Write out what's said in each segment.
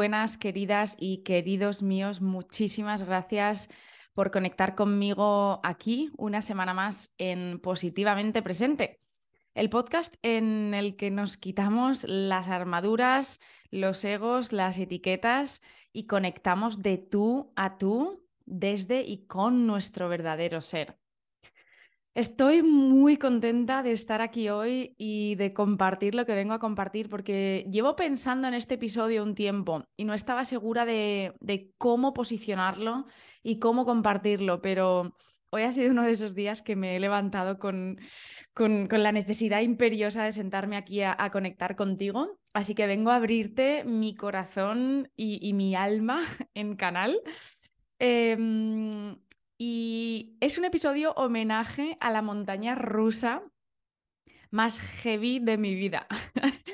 buenas, queridas y queridos míos. Muchísimas gracias por conectar conmigo aquí una semana más en Positivamente Presente, el podcast en el que nos quitamos las armaduras, los egos, las etiquetas y conectamos de tú a tú desde y con nuestro verdadero ser. Estoy muy contenta de estar aquí hoy y de compartir lo que vengo a compartir porque llevo pensando en este episodio un tiempo y no estaba segura de, cómo posicionarlo y cómo compartirlo, pero hoy ha sido uno de esos días que me he levantado con, con, la necesidad imperiosa de sentarme aquí a, conectar contigo. Así que vengo a abrirte mi corazón y, mi alma en canal. Em, y es un episodio homenaje a la montaña rusa más heavy de mi vida,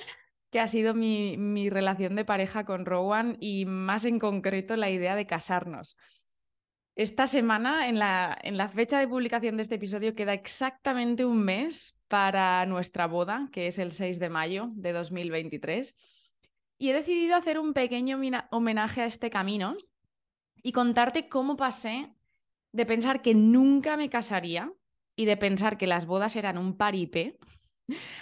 que ha sido mi, relación de pareja con Rowan y más en concreto la idea de casarnos. Esta semana, en la, en la fecha de publicación de este episodio, queda exactamente un mes para nuestra boda, que es el 6 de mayo de 2023. Y he decidido hacer un pequeño homenaje a este camino y contarte cómo pasé de pensar que nunca me casaría y de pensar que las bodas eran un paripé,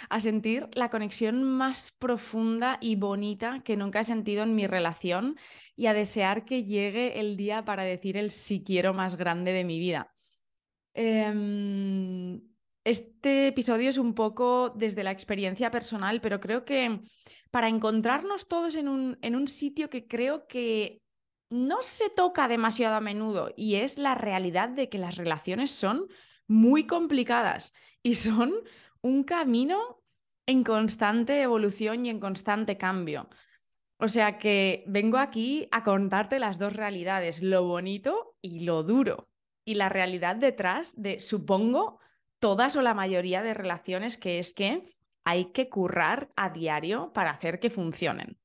a sentir la conexión más profunda y bonita que nunca he sentido en mi relación y a desear que llegue el día para decir el si quiero más grande de mi vida. Em, este episodio es un poco desde la experiencia personal, pero creo que para encontrarnos todos en un, en un sitio que creo que no se toca demasiado a menudo y es la realidad de que las relaciones son muy complicadas y son un camino en constante evolución y en constante cambio. O sea que vengo aquí a contarte las dos realidades, lo bonito y lo duro. Y la realidad detrás de, supongo, todas o la mayoría de relaciones, que es que hay que currar a diario para hacer que funcionen.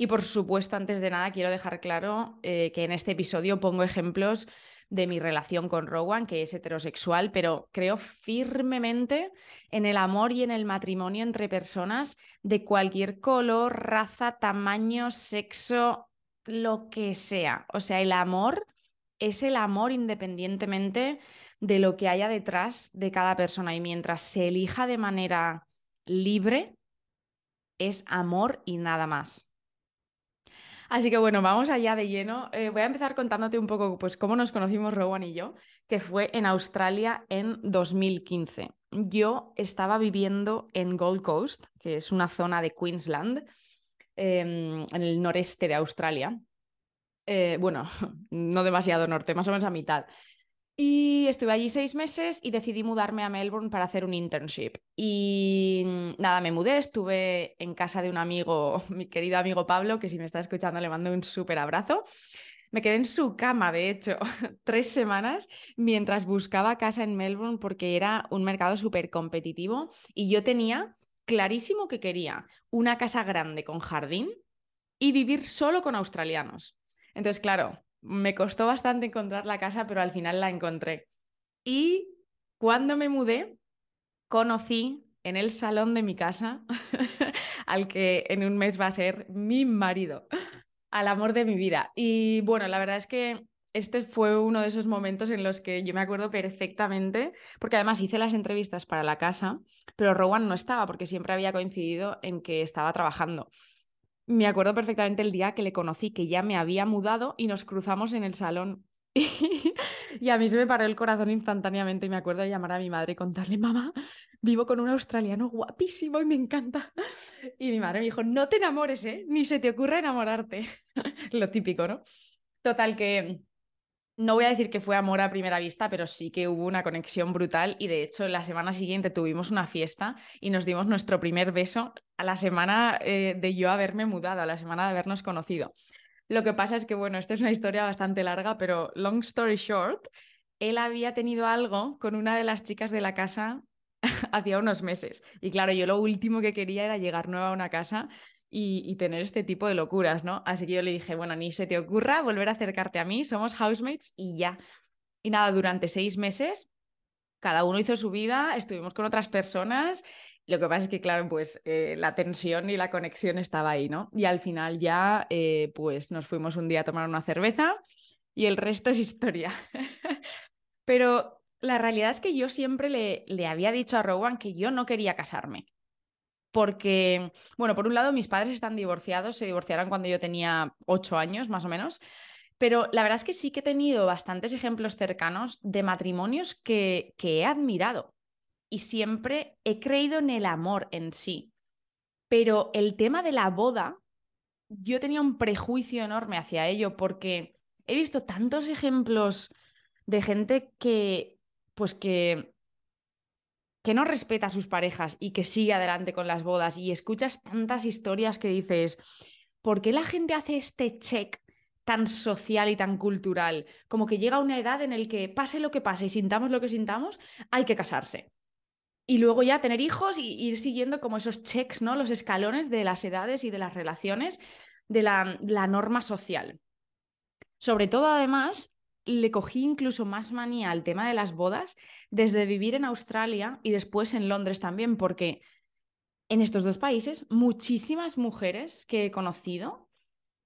Y por supuesto, antes de nada, quiero dejar claro eh, que en este episodio pongo ejemplos de mi relación con Rowan, que es heterosexual, pero creo firmemente en el amor y en el matrimonio entre personas de cualquier color, raza, tamaño, sexo, lo que sea. O sea, el amor es el amor independientemente de lo que haya detrás de cada persona y mientras se elija de manera libre, es amor y nada más. Así que bueno, vamos allá de lleno. Eh, voy a empezar contándote un poco pues, cómo nos conocimos Rowan y yo, que fue en Australia en 2015. Yo estaba viviendo en Gold Coast, que es una zona de Queensland, em, en el noreste de Australia. Eh, bueno, no demasiado norte, más o menos a mitad. Y estuve allí seis meses y decidí mudarme a Melbourne para hacer un internship. Y nada, me mudé, estuve en casa de un amigo, mi querido amigo Pablo, que si me está escuchando le mando un súper abrazo. Me quedé en su cama, de hecho, tres semanas mientras buscaba casa en Melbourne porque era un mercado súper competitivo y yo tenía clarísimo que quería una casa grande con jardín y vivir solo con australianos. Entonces, claro, me costó bastante encontrar la casa, pero al final la encontré. Y cuando me mudé, conocí en el salón de mi casa al que en un mes va a ser mi marido, al amor de mi vida. Y bueno, la verdad es que este fue uno de esos momentos en los que yo me acuerdo perfectamente, porque además hice las entrevistas para la casa, pero Rowan no estaba porque siempre había coincidido en que estaba trabajando. Me acuerdo perfectamente el día que le conocí, que ya me había mudado y nos cruzamos en el salón. y a mí se me paró el corazón instantáneamente y me acuerdo de llamar a mi madre y contarle, mamá, vivo con un australiano guapísimo y me encanta. Y mi madre me dijo, no te enamores, ¿eh? Ni se te ocurra enamorarte. Lo típico, ¿no? Total que no voy a decir que fue amor a primera vista, pero sí que hubo una conexión brutal y de hecho la semana siguiente tuvimos una fiesta y nos dimos nuestro primer beso a la semana eh, de yo haberme mudado, a la semana de habernos conocido. Lo que pasa es que, bueno, esta es una historia bastante larga, pero long story short, él había tenido algo con una de las chicas de la casa hacía unos meses. Y claro, yo lo último que quería era llegar nueva a una casa y, tener este tipo de locuras, ¿no? Así que yo le dije, bueno, ni se te ocurra volver a acercarte a mí, somos housemates y ya. Y nada, durante seis meses, cada uno hizo su vida, estuvimos con otras personas, Lo que pasa es que, claro, pues eh, la tensión y la conexión estaba ahí, ¿no? Y al final ya, eh, pues nos fuimos un día a tomar una cerveza y el resto es historia. Pero la realidad es que yo siempre le, le había dicho a Rowan que yo no quería casarme. Porque, bueno, por un lado mis padres están divorciados, se divorciaron cuando yo tenía ocho años más o menos, pero la verdad es que sí que he tenido bastantes ejemplos cercanos de matrimonios que, que he admirado y siempre he creído en el amor en sí. Pero el tema de la boda, yo tenía un prejuicio enorme hacia ello porque he visto tantos ejemplos de gente que, pues que, que no respeta a sus parejas y que sigue adelante con las bodas y escuchas tantas historias que dices, ¿por qué la gente hace este check tan social y tan cultural? Como que llega una edad en el que pase lo que pase y sintamos lo que sintamos, hay que casarse y luego ya tener hijos y ir siguiendo como esos checks, ¿no? Los escalones de las edades y de las relaciones de la, la norma social. Sobre todo, además, le cogí incluso más manía al tema de las bodas desde vivir en Australia y después en Londres también, porque en estos dos países muchísimas mujeres que he conocido,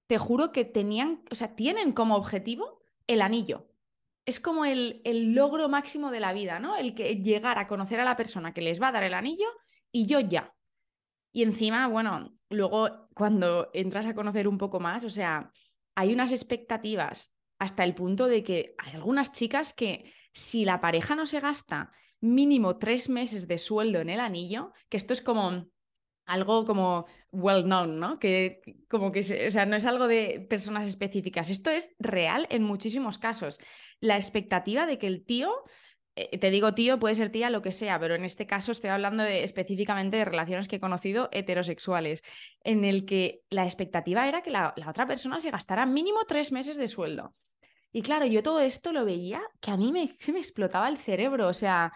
te juro que tenían, o sea, tienen como objetivo el anillo es como el, el, logro máximo de la vida, ¿no? El que llegar a conocer a la persona que les va a dar el anillo y yo ya. Y encima, bueno, luego cuando entras a conocer un poco más, o sea, hay unas expectativas hasta el punto de que hay algunas chicas que si la pareja no se gasta mínimo tres meses de sueldo en el anillo, que esto es como algo como well known, ¿no? Que como que, o sea, no es algo de personas específicas, esto es real en muchísimos casos. La expectativa de que el tío, te digo tío, puede ser tía, lo que sea, pero en este caso estoy hablando de, específicamente de relaciones que he conocido heterosexuales, en el que la expectativa era que la, la otra persona se gastara mínimo tres meses de sueldo. Y claro, yo todo esto lo veía que a mí me, se me explotaba el cerebro, o sea,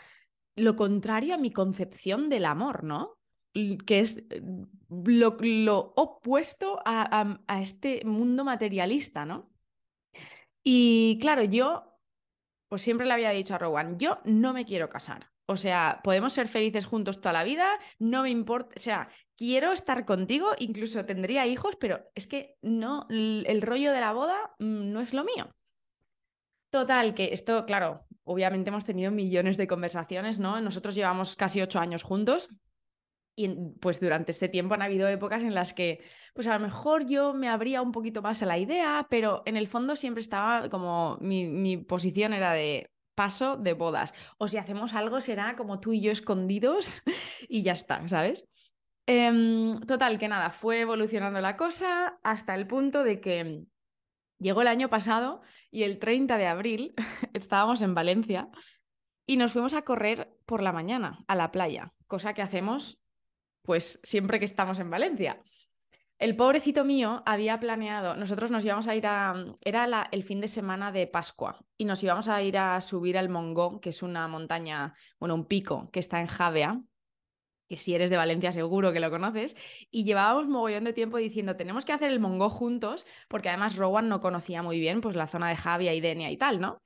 lo contrario a mi concepción del amor, ¿no? que es eh, lo, opuesto a, este mundo materialista, ¿no? Y claro, yo, pues siempre le había dicho a Rowan, yo no me quiero casar. O sea, podemos ser felices juntos toda la vida, no me importa, o sea, quiero estar contigo, incluso tendría hijos, pero es que no, el rollo de la boda mm, no es lo mío. Total, que esto, claro, obviamente hemos tenido millones de conversaciones, ¿no? Nosotros llevamos casi ocho años juntos y pues durante este tiempo han habido épocas en las que, pues a lo mejor yo me abría un poquito más a la idea, pero en el fondo siempre estaba como mi, posición era de paso de bodas. O si hacemos algo será como tú y yo escondidos y ya está, ¿sabes? Em, total, que nada, fue evolucionando la cosa hasta el punto de que llegó el año pasado y el 30 de abril estábamos en Valencia y nos fuimos a correr por la mañana a la playa, cosa que hacemos pues siempre que estamos en Valencia. El pobrecito mío había planeado, nosotros nos íbamos a ir a, era el fin de semana de Pascua y nos íbamos a ir a subir al Mongó, que es una montaña, bueno, un pico que está en Javea, que si eres de Valencia seguro que lo conoces, y llevábamos mogollón de tiempo diciendo, tenemos que hacer el Mongó juntos, porque además Rowan no conocía muy bien pues la zona de Javia y Denia y tal, ¿no?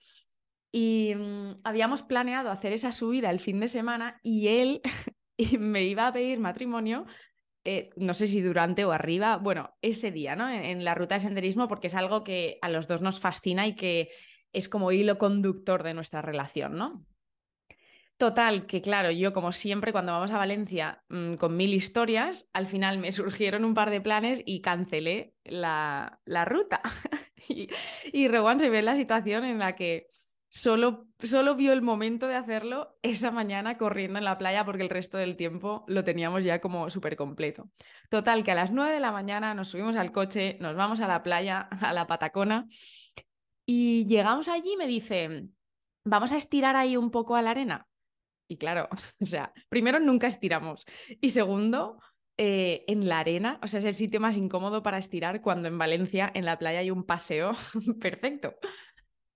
Y mm, habíamos planeado hacer esa subida el fin de semana y él y me iba a pedir matrimonio, eh, no sé si durante o arriba, bueno, ese día, ¿no? En, la ruta de senderismo, porque es algo que a los dos nos fascina y que es como hilo conductor de nuestra relación, ¿no? Total, que claro, yo como siempre cuando vamos a Valencia mm, con mil historias, al final me surgieron un par de planes y cancelé la, la ruta. y, y Rowan se ve en la situación en la que solo, solo vio el momento de hacerlo esa mañana corriendo en la playa porque el resto del tiempo lo teníamos ya como súper completo. Total, que a las 9 de la mañana nos subimos al coche, nos vamos a la playa, a la Patacona, y llegamos allí y me dice, vamos a estirar ahí un poco a la arena. Y claro, o sea, primero nunca estiramos y segundo, eh, en la arena, o sea, es el sitio más incómodo para estirar cuando en Valencia, en la playa, hay un paseo perfecto.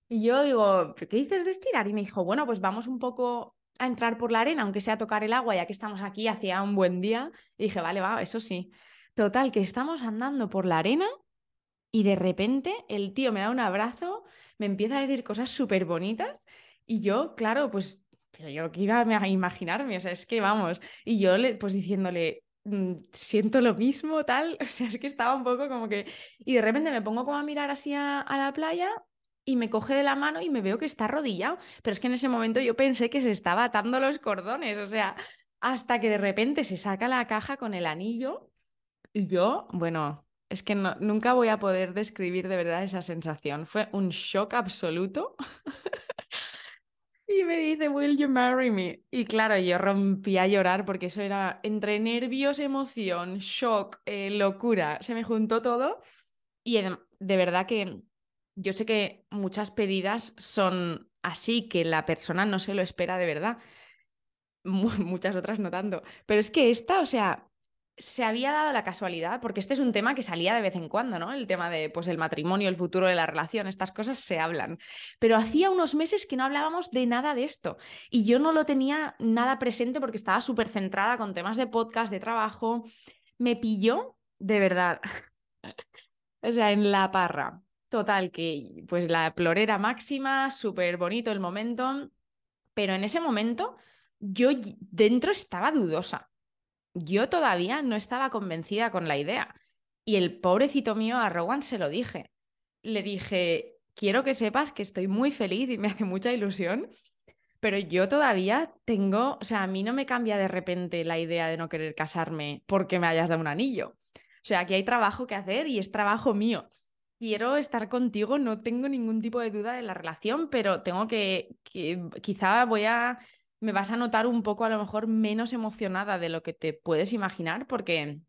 Y yo digo, ¿qué dices de estirar? Y me dijo, bueno, pues vamos un poco a entrar por la arena, aunque sea a tocar el agua, ya que estamos aquí, hacía un buen día. Y dije, vale, va, eso sí. Total, que estamos andando por la arena y de repente el tío me da un abrazo, me empieza a decir cosas súper bonitas y yo, claro, pues pero yo que iba a imaginarme, o sea, es que vamos, y yo le, pues diciéndole, mm, siento lo mismo, tal, o sea, es que estaba un poco como que, y de repente me pongo como a mirar así a, a la playa y me coge de la mano y me veo que está arrodillado, pero es que en ese momento yo pensé que se estaba atando los cordones, o sea, hasta que de repente se saca la caja con el anillo y yo, bueno, es que nunca voy a poder describir de verdad esa sensación. Fue un shock absoluto. y me dice, ¿Will you marry me? Y claro, yo rompí a llorar porque eso era entre nervios, emoción, shock, eh, locura. Se me juntó todo. Y de verdad que yo sé que muchas pedidas son así, que la persona no se lo espera de verdad. Muchas otras no tanto. Pero es que esta, o sea, se había dado la casualidad, porque este es un tema que salía de vez en cuando, ¿no? El tema de pues el matrimonio, el futuro de la relación, estas cosas se hablan. Pero hacía unos meses que no hablábamos de nada de esto y yo no lo tenía nada presente porque estaba súper centrada con temas de podcast, de trabajo. Me pilló de verdad. o sea, en la parra. Total, que pues la plorera máxima, súper bonito el momento, pero en ese momento yo dentro estaba dudosa yo todavía no estaba convencida con la idea. Y el pobrecito mío a Rowan se lo dije. Le dije, quiero que sepas que estoy muy feliz y me hace mucha ilusión, pero yo todavía tengo, o sea, a mí no me cambia de repente la idea de no querer casarme porque me hayas dado un anillo. O sea, aquí hay trabajo que hacer y es trabajo mío. Quiero estar contigo, no tengo ningún tipo de duda de la relación, pero tengo que, que quizá voy a me vas a notar un poco a lo mejor menos emocionada de lo que te puedes imaginar porque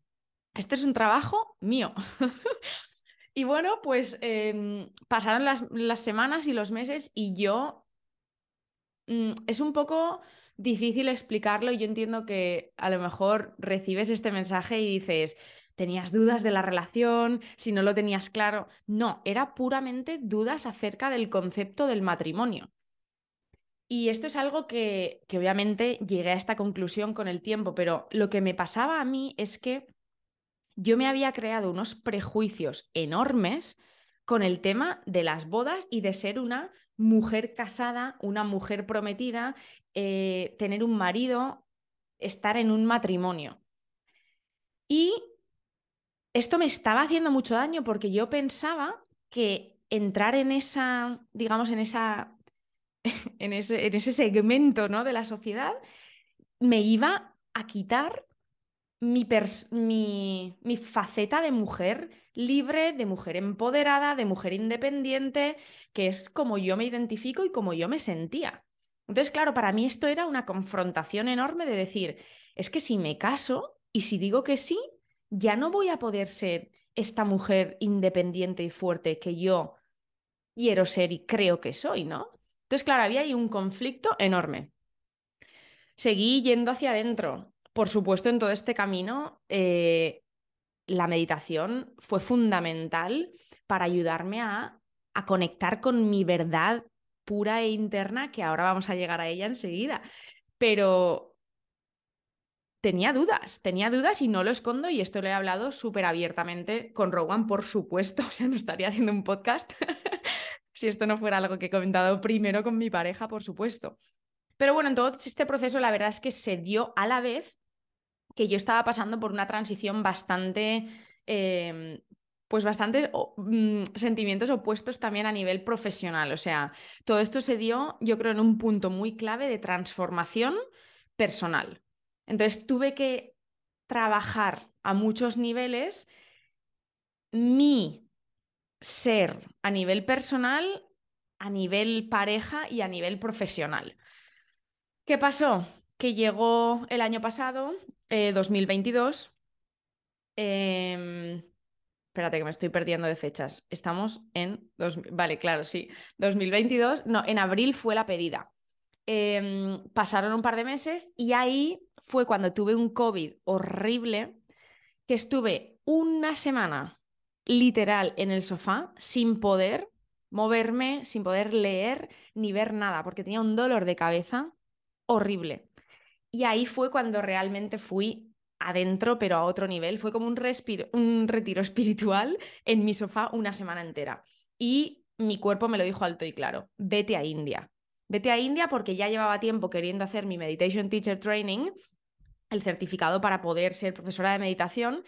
este es un trabajo mío. y bueno, pues em, pasaron las, las, semanas y los meses y yo... Mm, es un poco difícil explicarlo y yo entiendo que a lo mejor recibes este mensaje y dices, tenías dudas de la relación, si no lo tenías claro. No, era puramente dudas acerca del concepto del matrimonio. Y esto es algo que, que, obviamente llegué a esta conclusión con el tiempo, pero lo que me pasaba a mí es que yo me había creado unos prejuicios enormes con el tema de las bodas y de ser una mujer casada, una mujer prometida, eh, tener un marido, estar en un matrimonio. Y esto me estaba haciendo mucho daño porque yo pensaba que entrar en esa, digamos, en esa en ese, en ese segmento ¿no? de la sociedad, me iba a quitar mi, mi, mi, faceta de mujer libre, de mujer empoderada, de mujer independiente, que es como yo me identifico y como yo me sentía. Entonces, claro, para mí esto era una confrontación enorme de decir, es que si me caso y si digo que sí, ya no voy a poder ser esta mujer independiente y fuerte que yo quiero ser y creo que soy, ¿no? Entonces, claro, había ahí un conflicto enorme. Seguí yendo hacia adentro. Por supuesto, en todo este camino, eh, la meditación fue fundamental para ayudarme a, a conectar con mi verdad pura e interna, que ahora vamos a llegar a ella enseguida. Pero tenía dudas, tenía dudas y no lo escondo y esto lo he hablado súper abiertamente con Rowan, por supuesto, o sea, no estaría haciendo un podcast si esto no fuera algo que he comentado primero con mi pareja, por supuesto. Pero bueno, en todo este proceso la verdad es que se dio a la vez que yo estaba pasando por una transición bastante, em, pues bastante mm, sentimientos opuestos también a nivel profesional. O sea, todo esto se dio, yo creo, en un punto muy clave de transformación personal. Entonces tuve que trabajar a muchos niveles mi ser a nivel personal, a nivel pareja y a nivel profesional. ¿Qué pasó? Que llegó el año pasado, 2022. Eh, em, espérate que me estoy perdiendo de fechas. Estamos en... vale, claro, sí. 2022. No, en abril fue la pedida. Em, pasaron un par de meses y ahí fue cuando tuve un COVID horrible, que estuve una semana literal en el sofá sin poder moverme, sin poder leer ni ver nada, porque tenía un dolor de cabeza horrible. Y ahí fue cuando realmente fui adentro, pero a otro nivel. Fue como un, un retiro espiritual en mi sofá una semana entera. Y mi cuerpo me lo dijo alto y claro, vete a India. Vete a India porque ya llevaba tiempo queriendo hacer mi Meditation Teacher Training, el certificado para poder ser profesora de meditación.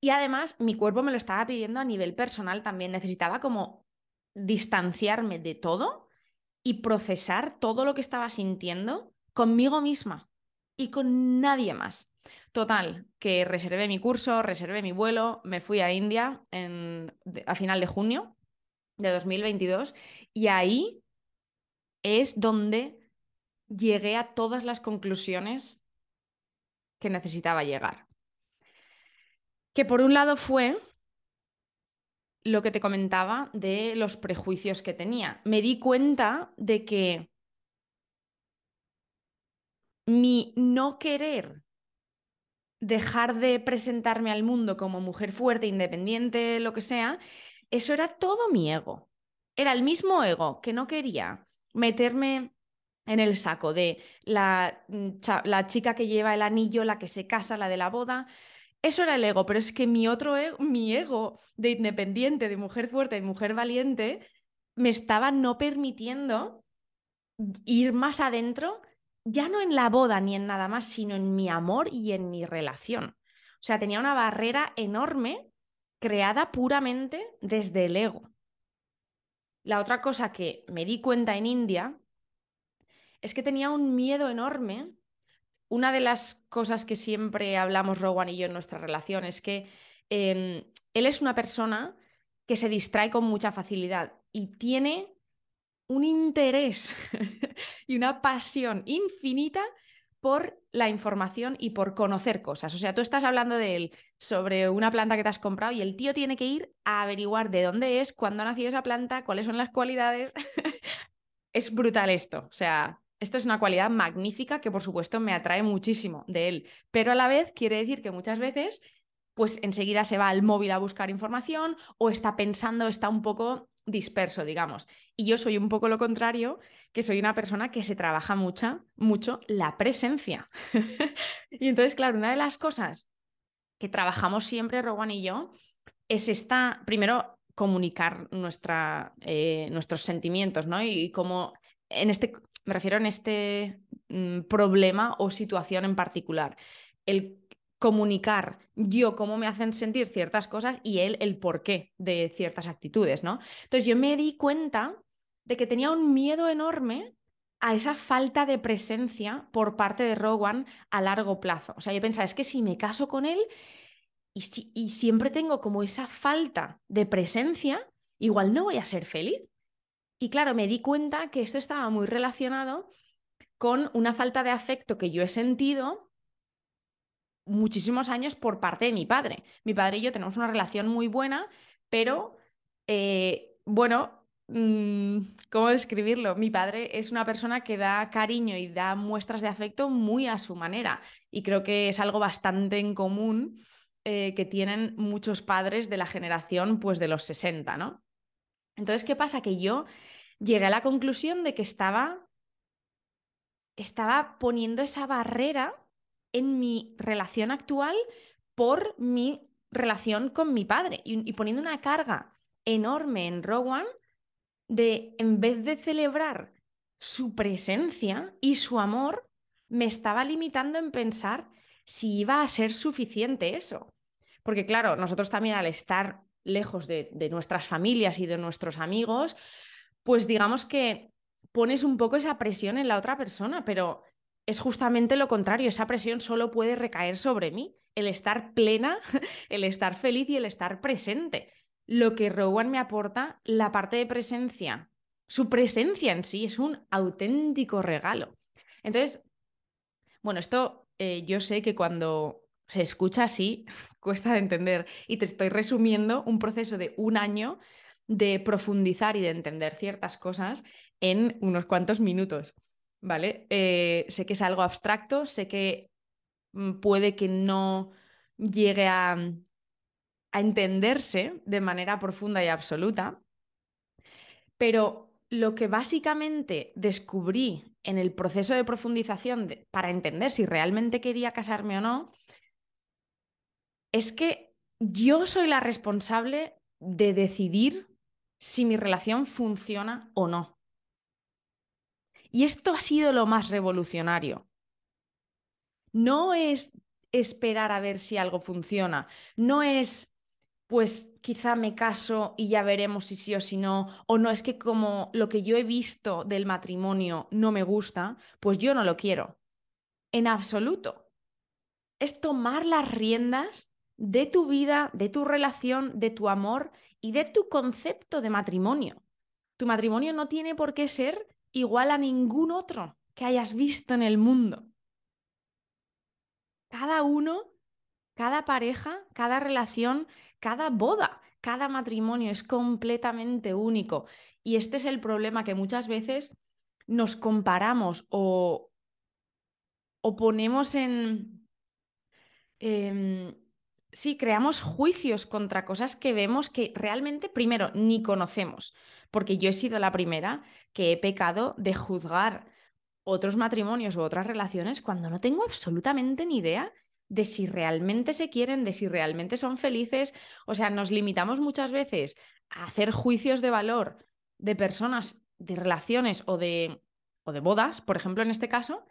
Y además mi cuerpo me lo estaba pidiendo a nivel personal también. Necesitaba como distanciarme de todo y procesar todo lo que estaba sintiendo conmigo misma y con nadie más. Total, que reservé mi curso, reservé mi vuelo, me fui a India a final de junio de 2022 y ahí es donde llegué a todas las conclusiones que necesitaba llegar. Que por un lado fue lo que te comentaba de los prejuicios que tenía. Me di cuenta de que mi no querer dejar de presentarme al mundo como mujer fuerte, independiente, lo que sea, eso era todo mi ego. Era el mismo ego que no quería meterme en el saco de la, mm, la, chica que lleva el anillo, la que se casa, la de la boda. Eso era el ego, pero es que mi otro ego, mi ego de independiente, de mujer fuerte, de mujer valiente, me estaba no permitiendo ir más adentro, ya no en la boda ni en nada más, sino en mi amor y en mi relación. O sea, tenía una barrera enorme creada puramente desde el ego. La otra cosa que me di cuenta en India es que tenía un miedo enorme. Una de las cosas que siempre hablamos Rowan y yo en nuestra relación es que em, él es una persona que se distrae con mucha facilidad y tiene un interés y una pasión infinita por la información y por conocer cosas. O sea, tú estás hablando de él sobre una planta que te has comprado y el tío tiene que ir a averiguar de dónde es, cuándo ha nacido esa planta, cuáles son las cualidades. es brutal esto. O sea, esto es una cualidad magnífica que por supuesto me atrae muchísimo de él, pero a la vez quiere decir que muchas veces pues enseguida se va al móvil a buscar información o está pensando, está un poco disperso, digamos. Y yo soy un poco lo contrario, que soy una persona que se trabaja mucha, mucho la presencia. y entonces, claro, una de las cosas que trabajamos siempre, Rowan y yo, es esta, primero, comunicar nuestra, eh, nuestros sentimientos, ¿no? Y, cómo en este, me refiero en este mm, problema o situación en particular. El comunicar yo cómo me hacen sentir ciertas cosas y él el porqué de ciertas actitudes, ¿no? Entonces yo me di cuenta de que tenía un miedo enorme a esa falta de presencia por parte de Rowan a largo plazo. O sea, yo pensaba, es que si me caso con él y, y siempre tengo como esa falta de presencia, igual no voy a ser feliz. Y claro, me di cuenta que esto estaba muy relacionado con una falta de afecto que yo he sentido muchísimos años por parte de mi padre. Mi padre y yo tenemos una relación muy buena, pero eh, bueno, mm, ¿cómo describirlo? Mi padre es una persona que da cariño y da muestras de afecto muy a su manera y creo que es algo bastante en común eh, que tienen muchos padres de la generación pues de los 60, ¿no? Entonces, ¿qué pasa? Que yo llegué a la conclusión de que estaba estaba poniendo esa barrera en mi relación actual por mi relación con mi padre y, poniendo una carga enorme en Rowan de, en vez de celebrar su presencia y su amor, me estaba limitando en pensar si iba a ser suficiente eso. Porque claro, nosotros también al estar lejos de, nuestras familias y de nuestros amigos, pues digamos que pones un poco esa presión en la otra persona, pero es justamente lo contrario, esa presión solo puede recaer sobre mí, el estar plena, el estar feliz y el estar presente. Lo que Rowan me aporta, la parte de presencia, su presencia en sí es un auténtico regalo. Entonces, bueno, esto eh, yo sé que cuando se escucha así, cuesta de entender y te estoy resumiendo un proceso de un año de profundizar y de entender ciertas cosas en unos cuantos minutos. ¿Vale? Eh, sé que es algo abstracto, sé que mm, puede que no llegue a, a entenderse de manera profunda y absoluta, pero lo que básicamente descubrí en el proceso de profundización para entender si realmente quería casarme o no, es que yo soy la responsable de decidir si mi relación funciona o no. Y esto ha sido lo más revolucionario. No es esperar a ver si algo funciona, no es pues quizá me caso y ya veremos si sí o si no, o no es que como lo que yo he visto del matrimonio no me gusta, pues yo no lo quiero. En absoluto. Es tomar las riendas de tu vida, de tu relación, de tu amor y de tu concepto de matrimonio. Tu matrimonio no tiene por qué ser igual a ningún otro que hayas visto en el mundo. Cada uno, cada pareja, cada relación, cada boda, cada matrimonio es completamente único. Y este es el problema que muchas veces nos comparamos o, o ponemos en... Em, sí, creamos juicios contra cosas que vemos que realmente, primero, ni conocemos, porque yo he sido la primera que he pecado de juzgar otros matrimonios u otras relaciones cuando no tengo absolutamente ni idea de si realmente se quieren, de si realmente son felices. O sea, nos limitamos muchas veces a hacer juicios de valor de personas, de relaciones o de, o de bodas, por ejemplo, en este caso,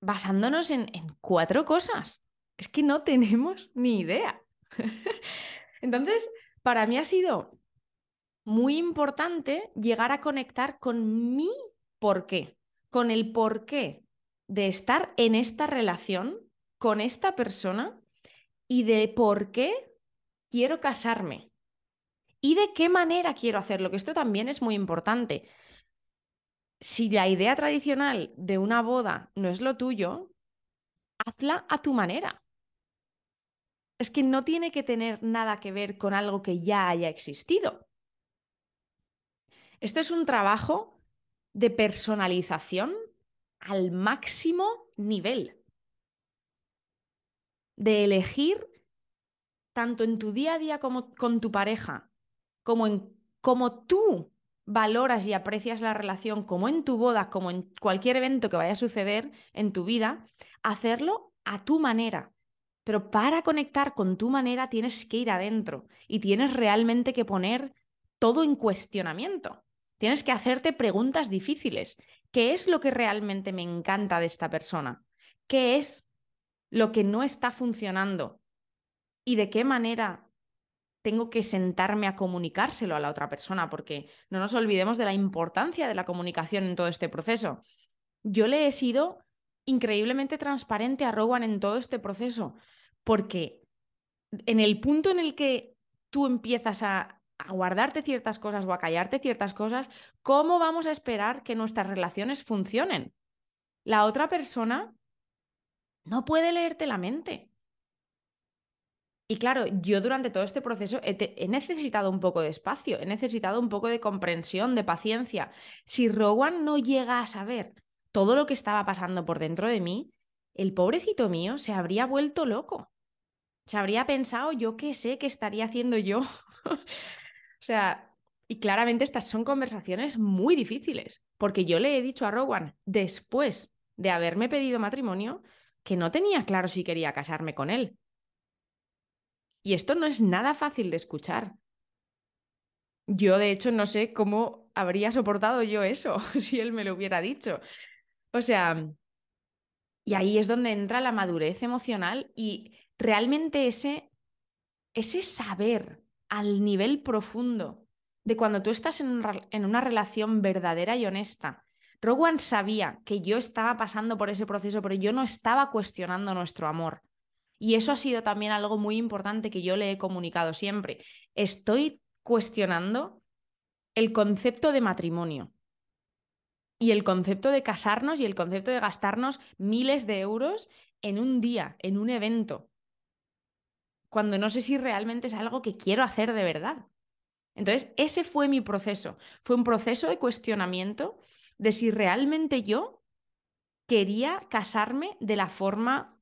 basándonos en, en cuatro cosas es que no tenemos ni idea. Entonces, para mí ha sido muy importante llegar a conectar con mi porqué, con el porqué de estar en esta relación con esta persona y de por qué quiero casarme y de qué manera quiero hacerlo, que esto también es muy importante. Si la idea tradicional de una boda no es lo tuyo, hazla a tu manera es que no tiene que tener nada que ver con algo que ya haya existido. Esto es un trabajo de personalización al máximo nivel. De elegir tanto en tu día a día como con tu pareja, como en cómo tú valoras y aprecias la relación, como en tu boda, como en cualquier evento que vaya a suceder en tu vida, hacerlo a tu manera, pero para conectar con tu manera tienes que ir adentro y tienes realmente que poner todo en cuestionamiento. Tienes que hacerte preguntas difíciles. ¿Qué es lo que realmente me encanta de esta persona? ¿Qué es lo que no está funcionando? ¿Y de qué manera tengo que sentarme a comunicárselo a la otra persona? Porque no nos olvidemos de la importancia de la comunicación en todo este proceso. Yo le he sido increíblemente transparente a Rowan en todo este proceso porque en el punto en el que tú empiezas a, guardarte ciertas cosas o a callarte ciertas cosas, ¿cómo vamos a esperar que nuestras relaciones funcionen? La otra persona no puede leerte la mente. Y claro, yo durante todo este proceso he, necesitado un poco de espacio, he necesitado un poco de comprensión, de paciencia. Si Rowan no llega a saber todo lo que estaba pasando por dentro de mí, el pobrecito mío se habría vuelto loco se habría pensado, yo qué sé, qué estaría haciendo yo. o sea, y claramente estas son conversaciones muy difíciles, porque yo le he dicho a Rowan, después de haberme pedido matrimonio, que no tenía claro si quería casarme con él. Y esto no es nada fácil de escuchar. Yo, de hecho, no sé cómo habría soportado yo eso si él me lo hubiera dicho. O sea, y ahí es donde entra la madurez emocional y realmente ese, ese saber al nivel profundo de cuando tú estás en, una relación verdadera y honesta. Rowan sabía que yo estaba pasando por ese proceso, pero yo no estaba cuestionando nuestro amor. Y eso ha sido también algo muy importante que yo le he comunicado siempre. Estoy cuestionando el concepto de matrimonio y el concepto de casarnos y el concepto de gastarnos miles de euros en un día, en un evento cuando no sé si realmente es algo que quiero hacer de verdad. Entonces, ese fue mi proceso. Fue un proceso de cuestionamiento de si realmente yo quería casarme de la forma,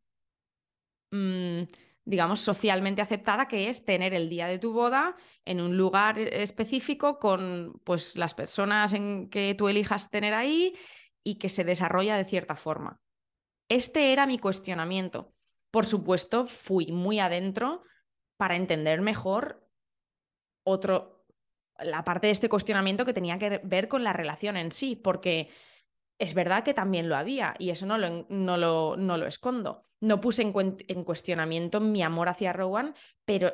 mm, digamos, socialmente aceptada, que es tener el día de tu boda en un lugar específico con pues, las personas en que tú elijas tener ahí y que se desarrolla de cierta forma. Este era mi cuestionamiento. Por supuesto, fui muy adentro para entender mejor otro, la parte de este cuestionamiento que tenía que ver con la relación en sí, porque es verdad que también lo había y eso no lo, no lo, no lo escondo. No puse en, en cuestionamiento mi amor hacia Rowan, pero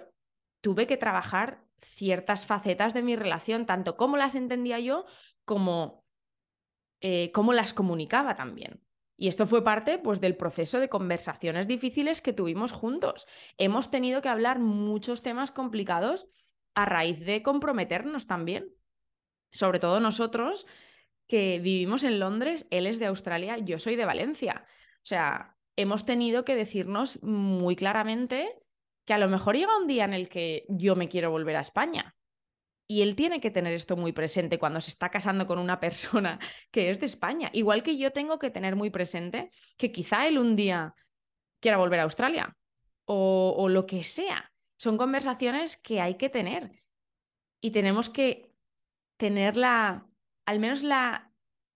tuve que trabajar ciertas facetas de mi relación, tanto como las entendía yo como eh, cómo las comunicaba también. Y esto fue parte pues, del proceso de conversaciones difíciles que tuvimos juntos. Hemos tenido que hablar muchos temas complicados a raíz de comprometernos también. Sobre todo nosotros que vivimos en Londres, él es de Australia, yo soy de Valencia. O sea, hemos tenido que decirnos muy claramente que a lo mejor llega un día en el que yo me quiero volver a España. Y él tiene que tener esto muy presente cuando se está casando con una persona que es de España. Igual que yo tengo que tener muy presente que quizá él un día quiera volver a Australia o, o lo que sea. Son conversaciones que hay que tener. Y tenemos que tener la, al menos la,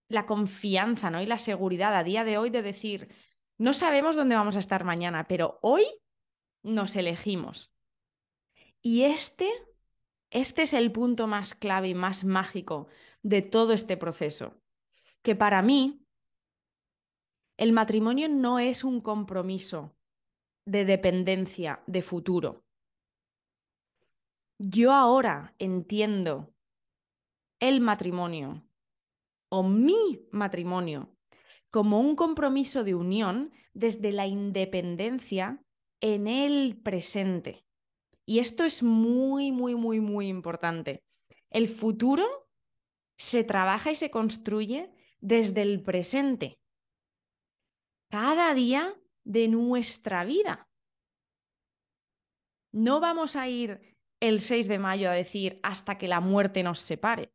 la confianza ¿no? y la seguridad a día de hoy de decir, no sabemos dónde vamos a estar mañana, pero hoy nos elegimos. Y este, este es el punto más clave y más mágico de todo este proceso, que para mí el matrimonio no es un compromiso de dependencia de futuro. Yo ahora entiendo el matrimonio o mi matrimonio como un compromiso de unión desde la independencia en el presente. Y esto es muy, muy, muy, muy importante. El futuro se trabaja y se construye desde el presente. Cada día de nuestra vida. No vamos a ir el 6 de mayo a decir hasta que la muerte nos separe.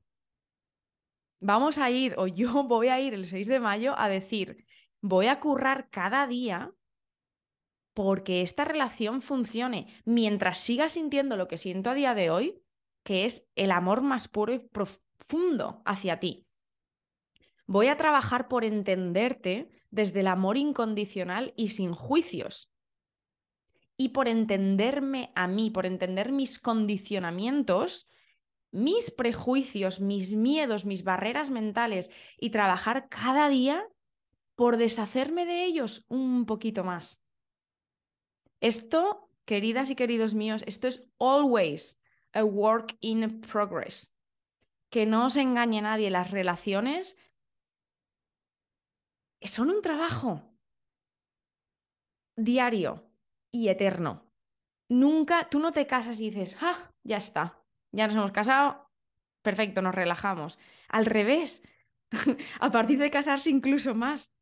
Vamos a ir, o yo voy a ir el 6 de mayo a decir, voy a currar cada día porque esta relación funcione mientras siga sintiendo lo que siento a día de hoy, que es el amor más puro y profundo hacia ti. Voy a trabajar por entenderte desde el amor incondicional y sin juicios. Y por entenderme a mí, por entender mis condicionamientos, mis prejuicios, mis miedos, mis barreras mentales y trabajar cada día por deshacerme de ellos un poquito más. Esto, queridas y queridos míos, esto es always a work in progress. Que no os engañe nadie, las relaciones son un trabajo diario y eterno. Nunca, tú no te casas y dices, ah, ya está, ya nos hemos casado, perfecto, nos relajamos. Al revés, a partir de casarse incluso más.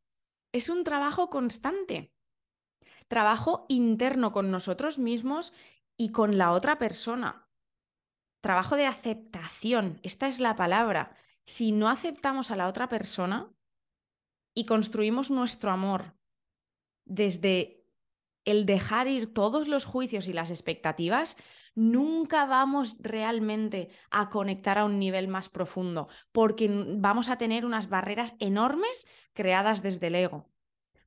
Es un trabajo constante trabajo interno con nosotros mismos y con la otra persona. Trabajo de aceptación, esta es la palabra. Si no aceptamos a la otra persona y construimos nuestro amor desde el dejar ir todos los juicios y las expectativas, nunca vamos realmente a conectar a un nivel más profundo, porque vamos a tener unas barreras enormes creadas desde el ego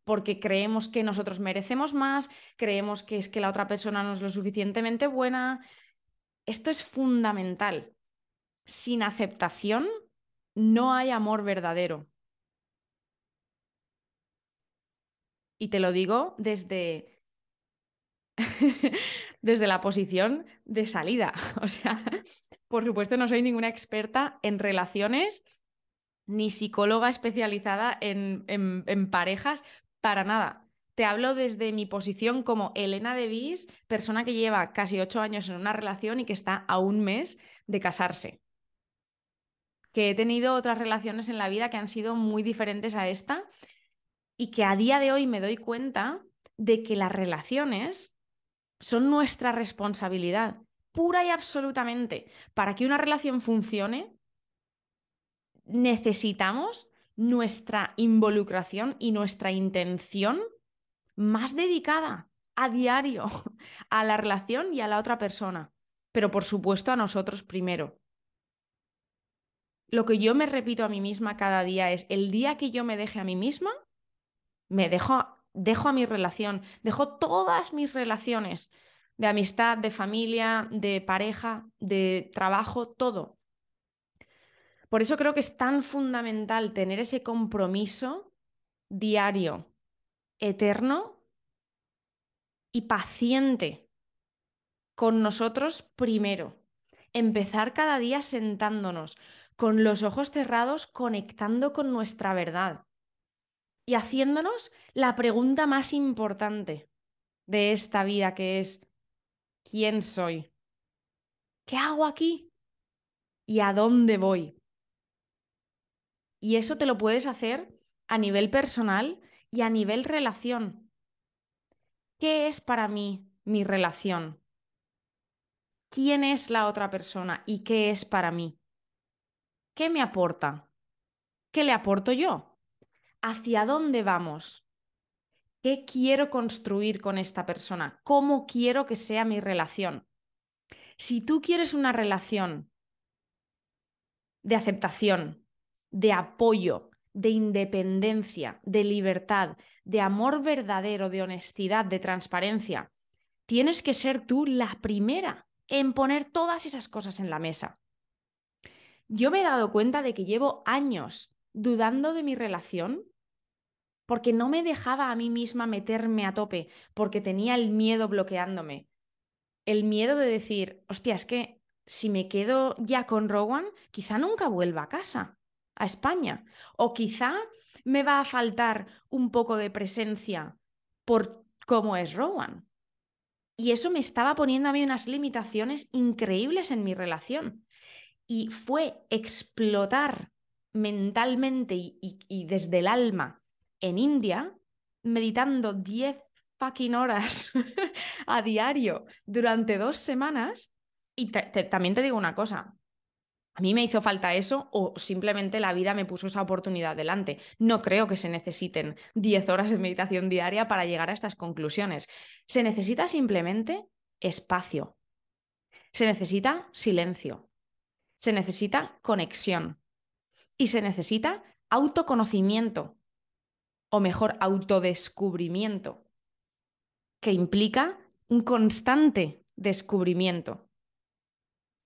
porque creemos que nosotros merecemos más, creemos que es que la otra persona no es lo suficientemente buena. Esto es fundamental. Sin aceptación no hay amor verdadero. Y te lo digo desde, desde la posición de salida. O sea, por supuesto no soy ninguna experta en relaciones ni psicóloga especializada en, en, parejas, para nada. Te hablo desde mi posición como Elena de Vis, persona que lleva casi ocho años en una relación y que está a un mes de casarse. Que he tenido otras relaciones en la vida que han sido muy diferentes a esta y que a día de hoy me doy cuenta de que las relaciones son nuestra responsabilidad, pura y absolutamente. Para que una relación funcione, necesitamos nuestra involucración y nuestra intención más dedicada a diario a la relación y a la otra persona, pero por supuesto a nosotros primero. Lo que yo me repito a mí misma cada día es, el día que yo me deje a mí misma, me dejo, dejo a mi relación, dejo todas mis relaciones de amistad, de familia, de pareja, de trabajo, todo Por eso creo que es tan fundamental tener ese compromiso diario, eterno y paciente con nosotros primero. Empezar cada día sentándonos, con los ojos cerrados, conectando con nuestra verdad y haciéndonos la pregunta más importante de esta vida, que es, ¿quién soy? ¿Qué hago aquí? ¿Y a dónde voy? Y eso te lo puedes hacer a nivel personal y a nivel relación. ¿Qué es para mí mi relación? ¿Quién es la otra persona y qué es para mí? ¿Qué me aporta? ¿Qué le aporto yo? ¿Hacia dónde vamos? ¿Qué quiero construir con esta persona? ¿Cómo quiero que sea mi relación? Si tú quieres una relación de aceptación, de apoyo, de independencia, de libertad, de amor verdadero, de honestidad, de transparencia, tienes que ser tú la primera en poner todas esas cosas en la mesa. Yo me he dado cuenta de que llevo años dudando de mi relación porque no me dejaba a mí misma meterme a tope, porque tenía el miedo bloqueándome. El miedo de decir, hostia, es que si me quedo ya con Rowan, quizá nunca vuelva a casa, a España. O quizá me va a faltar un poco de presencia por cómo es Rowan. Y eso me estaba poniendo a mí unas limitaciones increíbles en mi relación y fue explotar mentalmente y, desde el alma en India, meditando 10 fucking horas a diario durante dos semanas. Y también te digo una cosa, a mí me hizo falta eso o simplemente la vida me puso esa oportunidad delante. No creo que se necesiten 10 horas de meditación diaria para llegar a estas conclusiones. Se necesita simplemente espacio. Se necesita silencio se necesita conexión y se necesita autoconocimiento, o mejor, autodescubrimiento, que implica un constante descubrimiento.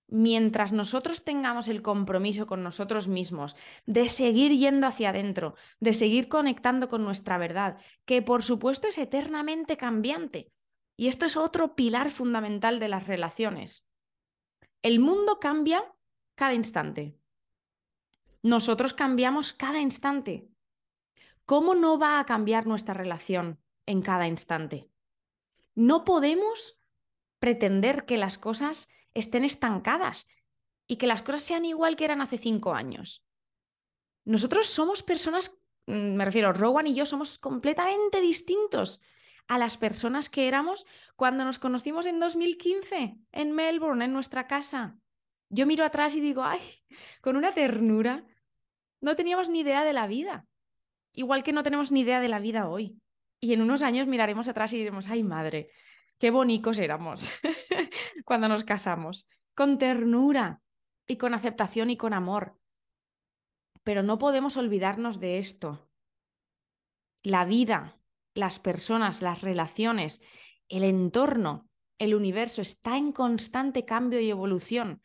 Mientras nosotros tengamos el compromiso con nosotros mismos de seguir yendo hacia adentro, de seguir conectando con nuestra verdad, que por supuesto es eternamente cambiante, y esto es otro pilar fundamental de las relaciones. El mundo cambia cada instante. Nosotros cambiamos cada instante. ¿Cómo no va a cambiar nuestra relación en cada instante? No podemos pretender que las cosas estén estancadas y que las cosas sean igual que eran hace cinco años. Nosotros somos personas, mm, me refiero, Rowan y yo somos completamente distintos a las personas que éramos cuando nos conocimos en 2015 en Melbourne, en nuestra casa. Yo miro atrás y digo, ay, con una ternura, no teníamos ni idea de la vida. Igual que no tenemos ni idea de la vida hoy. Y en unos años miraremos atrás y diremos, ay madre, qué bonitos éramos cuando nos casamos. Con ternura y con aceptación y con amor. Pero no podemos olvidarnos de esto. La vida, las personas, las relaciones, el entorno, el universo está en constante cambio y evolución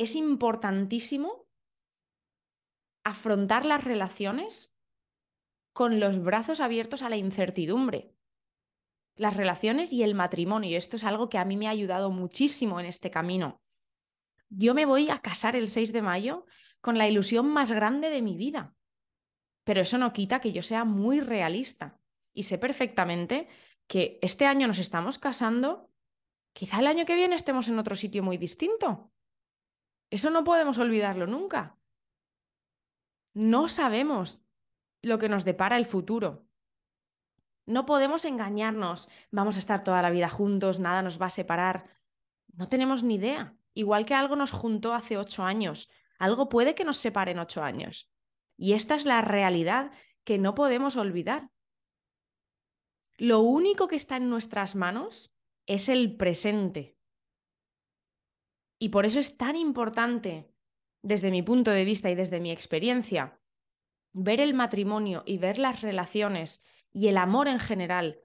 es importantísimo afrontar las relaciones con los brazos abiertos a la incertidumbre. Las relaciones y el matrimonio. Esto es algo que a mí me ha ayudado muchísimo en este camino. Yo me voy a casar el 6 de mayo con la ilusión más grande de mi vida. Pero eso no quita que yo sea muy realista y sé perfectamente que este año nos estamos casando, quizá el año que viene estemos en otro sitio muy distinto. Eso no podemos olvidarlo nunca. No sabemos lo que nos depara el futuro. No podemos engañarnos, vamos a estar toda la vida juntos, nada nos va a separar. No tenemos ni idea. Igual que algo nos juntó hace ocho años, algo puede que nos separe en ocho años. Y esta es la realidad que no podemos olvidar. Lo único que está en nuestras manos es el presente. Y por eso es tan importante, desde mi punto de vista y desde mi experiencia, ver el matrimonio y ver las relaciones y el amor en general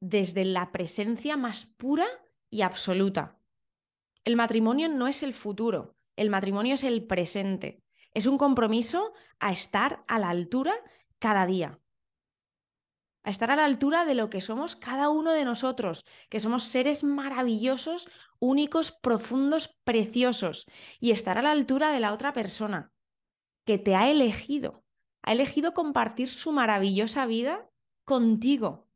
desde la presencia más pura y absoluta. El matrimonio no es el futuro, el matrimonio es el presente. Es un compromiso a estar a la altura cada día. A estar a la altura de lo que somos cada uno de nosotros, que somos seres maravillosos, únicos, profundos, preciosos. Y estar a la altura de la otra persona, que te ha elegido. Ha elegido compartir su maravillosa vida contigo.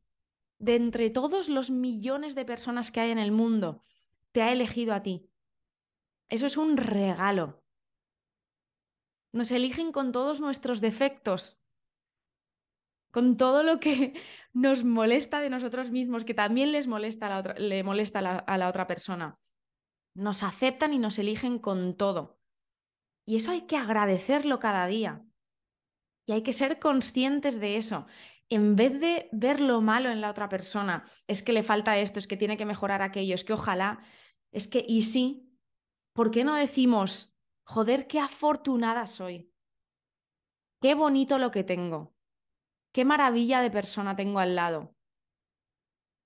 De entre todos los millones de personas que hay en el mundo, te ha elegido a ti. Eso es un regalo. Nos eligen con todos nuestros defectos, con todo lo que nos molesta de nosotros mismos, que también les molesta a la otra, le molesta a la otra persona. Nos aceptan y nos eligen con todo. Y eso hay que agradecerlo cada día. Y hay que ser conscientes de eso. En vez de ver lo malo en la otra persona, es que le falta esto, es que tiene que mejorar aquello, es que ojalá, es que, y sí, ¿por qué no decimos, joder, qué afortunada soy? Qué bonito lo que tengo. Qué maravilla de persona tengo al lado.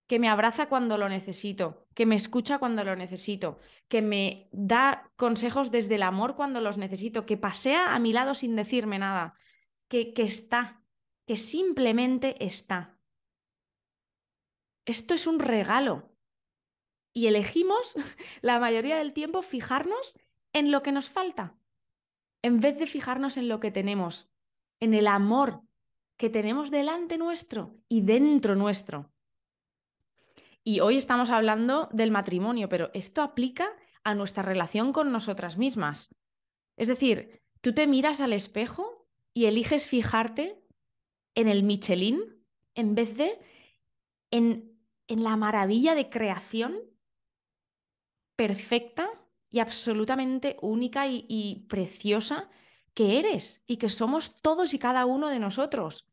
Que me abraza cuando lo necesito, que me escucha cuando lo necesito, que me da consejos desde el amor cuando los necesito, que pasea a mi lado sin decirme nada, que, está, que simplemente está. Esto es un regalo. Y elegimos la mayoría del tiempo fijarnos en lo que nos falta, en vez de fijarnos en lo que tenemos, en el amor que tenemos delante nuestro y dentro nuestro. Y hoy estamos hablando del matrimonio, pero esto aplica a nuestra relación con nosotras mismas. Es decir, tú te miras al espejo y eliges fijarte en el Michelin en vez de en, en la maravilla de creación perfecta y absolutamente única y, preciosa que eres y que somos todos y cada uno de nosotros.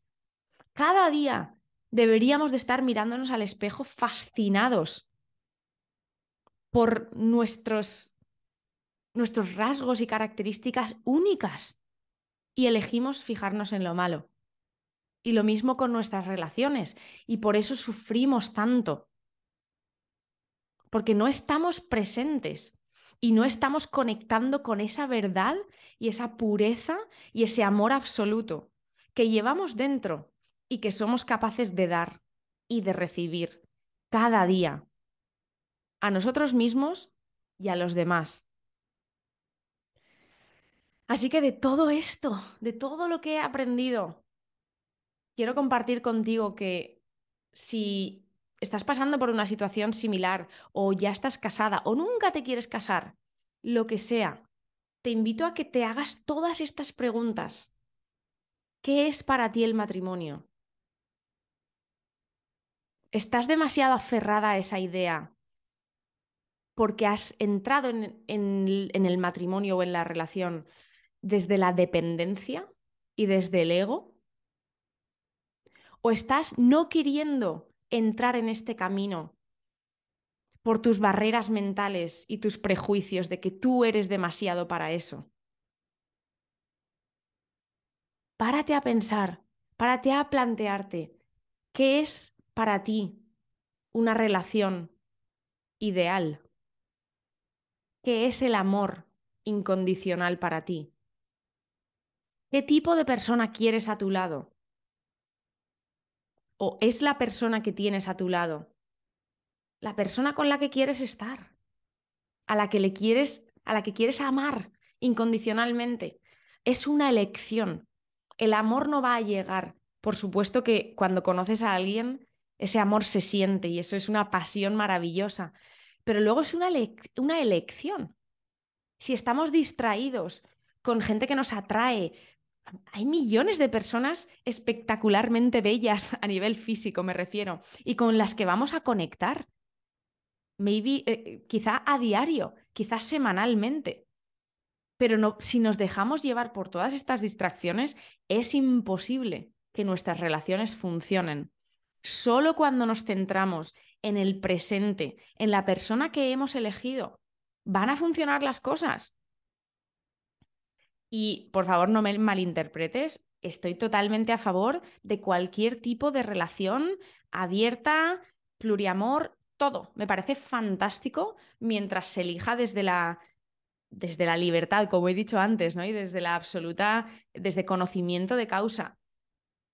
Cada día deberíamos de estar mirándonos al espejo fascinados por nuestros, nuestros rasgos y características únicas y elegimos fijarnos en lo malo. Y lo mismo con nuestras relaciones y por eso sufrimos tanto porque no estamos presentes y no estamos conectando con esa verdad y esa pureza y ese amor absoluto que llevamos dentro y que somos capaces de dar y de recibir cada día a nosotros mismos y a los demás. Así que de todo esto, de todo lo que he aprendido, quiero compartir contigo que si estás pasando por una situación similar o ya estás casada o nunca te quieres casar, lo que sea, te invito a que te hagas todas estas preguntas. ¿Qué es para ti el matrimonio? ¿Estás demasiado aferrada a esa idea porque has entrado en, en el matrimonio o en la relación desde la dependencia y desde el ego? ¿O estás no queriendo entrar en este camino por tus barreras mentales y tus prejuicios de que tú eres demasiado para eso. Párate a pensar, párate a plantearte qué es para ti una relación ideal. ¿Qué es el amor incondicional para ti? ¿Qué tipo de persona quieres a tu lado? o es la persona que tienes a tu lado, la persona con la que quieres estar, a la que le quieres, a la que quieres amar incondicionalmente. Es una elección. El amor no va a llegar. Por supuesto que cuando conoces a alguien, ese amor se siente y eso es una pasión maravillosa. Pero luego es una, una elección. Si estamos distraídos con gente que nos atrae, hay millones de personas espectacularmente bellas a nivel físico, me refiero, y con las que vamos a conectar. Maybe, eh, quizá a diario, quizás semanalmente. Pero no, si nos dejamos llevar por todas estas distracciones, es imposible que nuestras relaciones funcionen. Solo cuando nos centramos en el presente, en la persona que hemos elegido, van a funcionar las cosas. Y por favor, no me malinterpretes, estoy totalmente a favor de cualquier tipo de relación abierta, pluriamor, todo. Me parece fantástico mientras se elija desde la desde la libertad, como he dicho antes, ¿no? Y desde la absoluta, desde conocimiento de causa.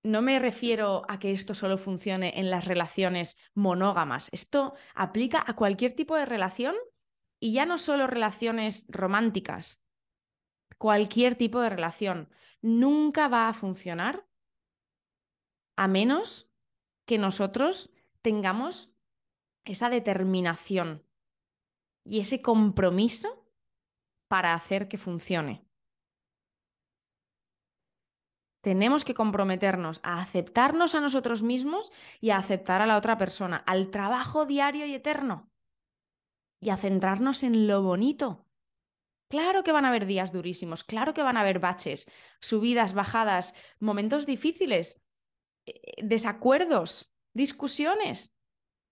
No me refiero a que esto solo funcione en las relaciones monógamas. Esto aplica a cualquier tipo de relación y ya no solo relaciones románticas, cualquier tipo de relación. Nunca va a funcionar a menos que nosotros tengamos esa determinación y ese compromiso para hacer que funcione. Tenemos que comprometernos a aceptarnos a nosotros mismos y a aceptar a la otra persona, al trabajo diario y eterno. Y a centrarnos en lo bonito. Claro que van a haber días durísimos, claro que van a haber baches, subidas, bajadas, momentos difíciles, eh, desacuerdos, discusiones.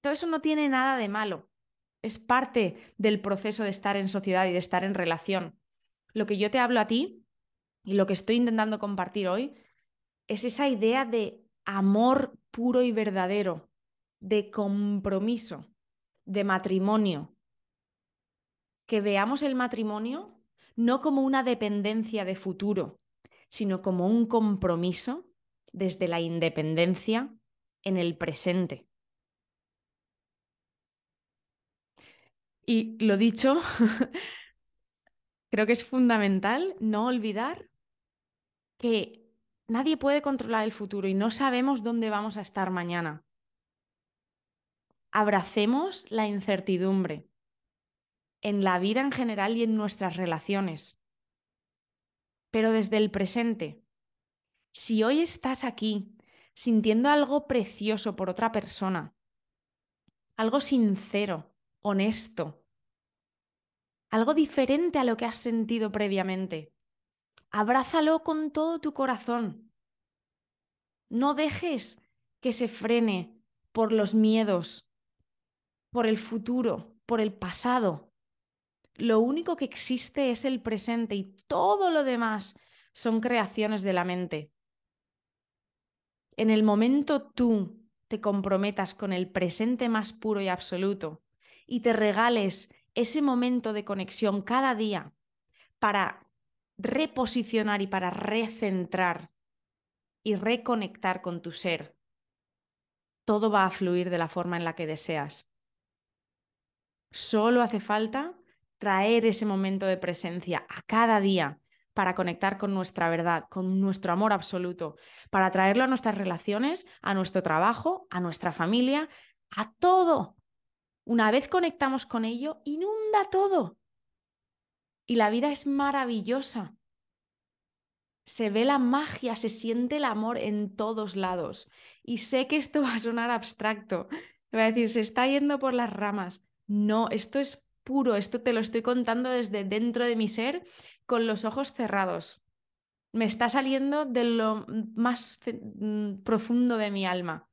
Todo eso no tiene nada de malo. Es parte del proceso de estar en sociedad y de estar en relación. Lo que yo te hablo a ti y lo que estoy intentando compartir hoy es esa idea de amor puro y verdadero, de compromiso, de matrimonio. Que veamos el matrimonio no como una dependencia de futuro, sino como un compromiso desde la independencia en el presente. Y lo dicho, creo que es fundamental no olvidar que nadie puede controlar el futuro y no sabemos dónde vamos a estar mañana. Abracemos la incertidumbre en la vida en general y en nuestras relaciones, pero desde el presente. Si hoy estás aquí sintiendo algo precioso por otra persona, algo sincero, honesto, algo diferente a lo que has sentido previamente, abrázalo con todo tu corazón. No dejes que se frene por los miedos, por el futuro, por el pasado. Lo único que existe es el presente y todo lo demás son creaciones de la mente en el momento tú te comprometas con el presente más puro y absoluto y te regales ese momento de conexión cada día para reposicionar y para recentrar y reconectar con tu ser, todo va a fluir de la forma en la que deseas. Solo hace falta traer ese momento de presencia a cada día para conectar con nuestra verdad, con nuestro amor absoluto, para traerlo a nuestras relaciones, a nuestro trabajo, a nuestra familia, a todo. Una vez conectamos con ello, inunda todo. Y la vida es maravillosa. Se ve la magia, se siente el amor en todos lados. Y sé que esto va a sonar abstracto. Va a decir, se está yendo por las ramas. No, esto es puro, esto te lo estoy contando desde dentro de mi ser con los ojos cerrados. Me está saliendo de lo más mm, profundo de mi alma.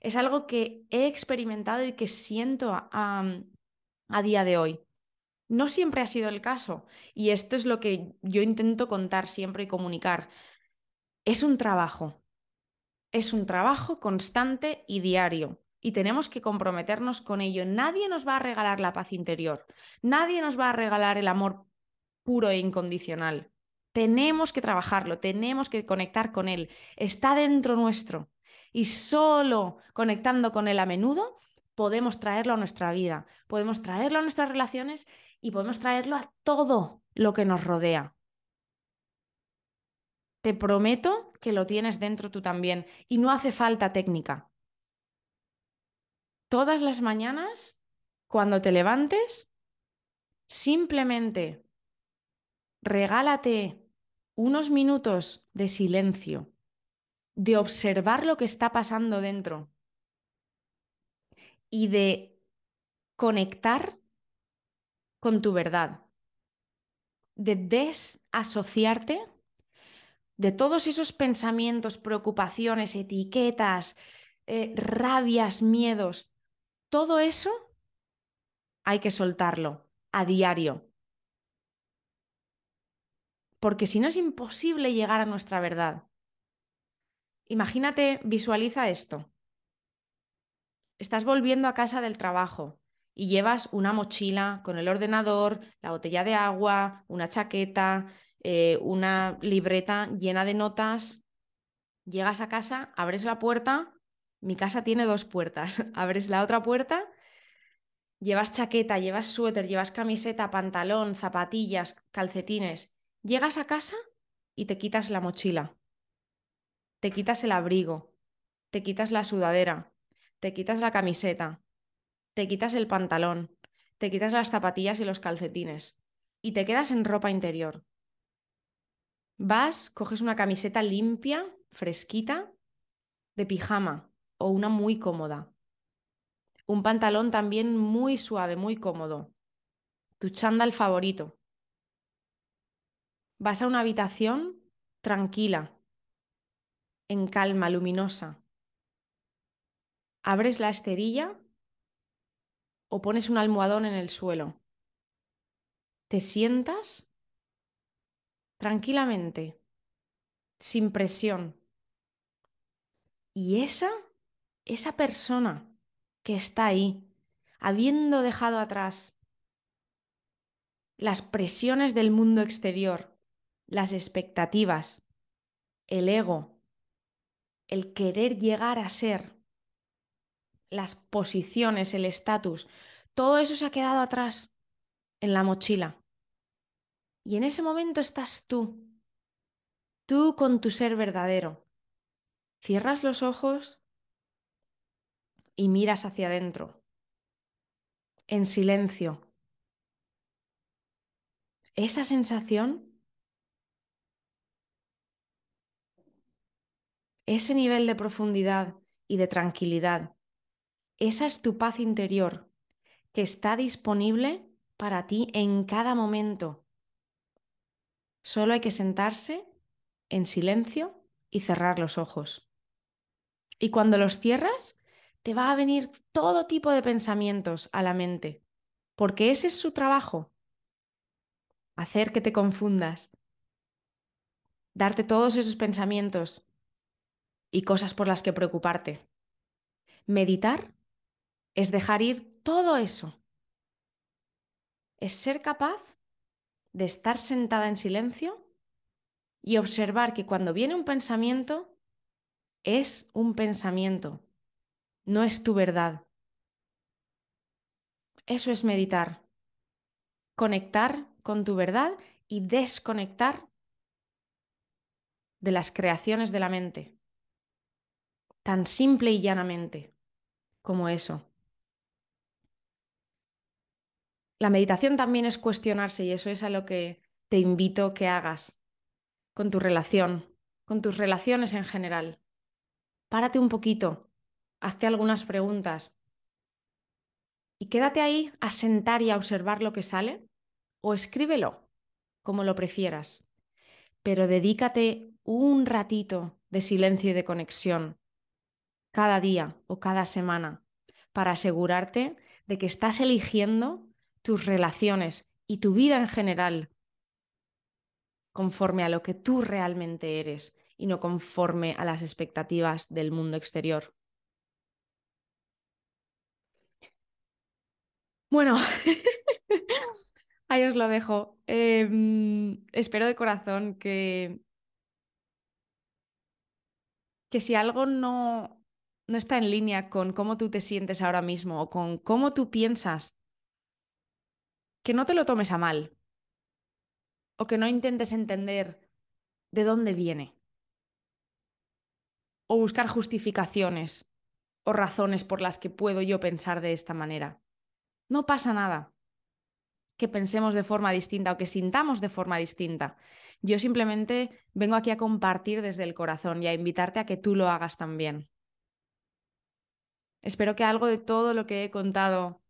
Es algo que he experimentado y que siento a, a día de hoy. No siempre ha sido el caso y esto es lo que yo intento contar siempre y comunicar. Es un trabajo, es un trabajo constante y diario y tenemos que comprometernos con ello. Nadie nos va a regalar la paz interior, nadie nos va a regalar el amor puro e incondicional. Tenemos que trabajarlo, tenemos que conectar con él, está dentro nuestro. Y solo conectando con él a menudo podemos traerlo a nuestra vida, podemos traerlo a nuestras relaciones y podemos traerlo a todo lo que nos rodea. Te prometo que lo tienes dentro tú también y no hace falta técnica. Todas las mañanas, cuando te levantes, simplemente regálate unos minutos de silencio, de observar lo que está pasando dentro y de conectar con tu verdad, de desasociarte de todos esos pensamientos, preocupaciones, etiquetas, eh, rabias, miedos, todo eso hay que soltarlo a diario porque si no es imposible llegar a nuestra verdad. Imagínate, visualiza esto. Estás volviendo a casa del trabajo y llevas una mochila con el ordenador, la botella de agua, una chaqueta, eh, una libreta llena de notas. Llegas a casa, abres la puerta, mi casa tiene dos puertas, abres la otra puerta, llevas chaqueta, llevas suéter, llevas camiseta, pantalón, zapatillas, calcetines. Llegas a casa y te quitas la mochila, te quitas el abrigo, te quitas la sudadera, te quitas la camiseta, te quitas el pantalón, te quitas las zapatillas y los calcetines. Y te quedas en ropa interior. Vas, coges una camiseta limpia, fresquita, de pijama o una muy cómoda. Un pantalón también muy suave, muy cómodo. Tu chándal favorito. Vas a una habitación tranquila, en calma, luminosa. Abres la esterilla o pones un almohadón en el suelo. Te sientas tranquilamente, sin presión. Y esa, esa persona que está ahí, habiendo dejado atrás las presiones del mundo exterior, las expectativas, el ego, el querer llegar a ser las posiciones, el estatus, todo eso se ha quedado atrás en la mochila. Y en ese momento estás tú, tú con tu ser verdadero. Cierras los ojos y miras hacia adentro, en silencio. Esa sensación, ese nivel de profundidad y de tranquilidad esa es tu paz interior que está disponible para ti en cada momento. Solo hay que sentarse en silencio y cerrar los ojos. Y cuando los cierras, te va a venir todo tipo de pensamientos a la mente, porque ese es su trabajo. Hacer que te confundas, darte todos esos pensamientos y cosas por las que preocuparte. Meditar es dejar ir todo eso. Es ser capaz de estar sentada en silencio y observar que cuando viene un pensamiento, es un pensamiento, no es tu verdad. Eso es meditar. Conectar con tu verdad y desconectar de las creaciones de la mente. Tan simple y llanamente como eso. La meditación también es cuestionarse y eso es a lo que te invito que hagas con tu relación, con tus relaciones en general. Párate un poquito, hazte algunas preguntas y quédate ahí a sentar y a observar lo que sale o escríbelo, como lo prefieras. Pero dedícate un ratito de silencio y de conexión cada día o cada semana para asegurarte de que estás eligiendo tus relaciones y tu vida en general conforme a lo que tú realmente eres y no conforme a las expectativas del mundo exterior. Bueno, ahí os lo dejo. Em, espero de corazón que, que si algo no, no está en línea con cómo tú te sientes ahora mismo o con cómo tú piensas que no te lo tomes a mal o que no intentes entender de dónde viene o buscar justificaciones o razones por las que puedo yo pensar de esta manera. No pasa nada que pensemos de forma distinta o que sintamos de forma distinta. Yo simplemente vengo aquí a compartir desde el corazón y a invitarte a que tú lo hagas también. Espero que algo de todo lo que he contado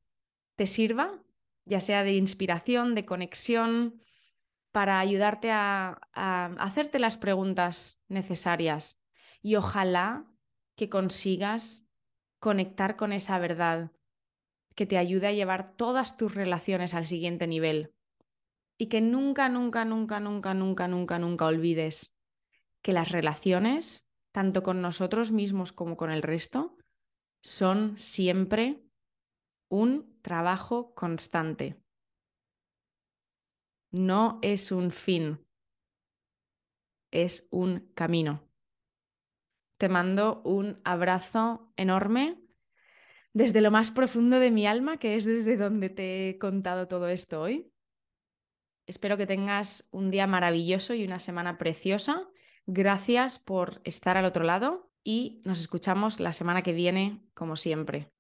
te sirva ya sea de inspiración, de conexión, para ayudarte a, hacerte las preguntas necesarias. Y ojalá que consigas conectar con esa verdad que te ayude a llevar todas tus relaciones al siguiente nivel. Y que nunca, nunca, nunca, nunca, nunca, nunca, nunca olvides que las relaciones, tanto con nosotros mismos como con el resto, son siempre un trabajo constante. No es un fin, es un camino. Te mando un abrazo enorme desde lo más profundo de mi alma, que es desde donde te he contado todo esto hoy. Espero que tengas un día maravilloso y una semana preciosa. Gracias por estar al otro lado y nos escuchamos la semana que viene, como siempre.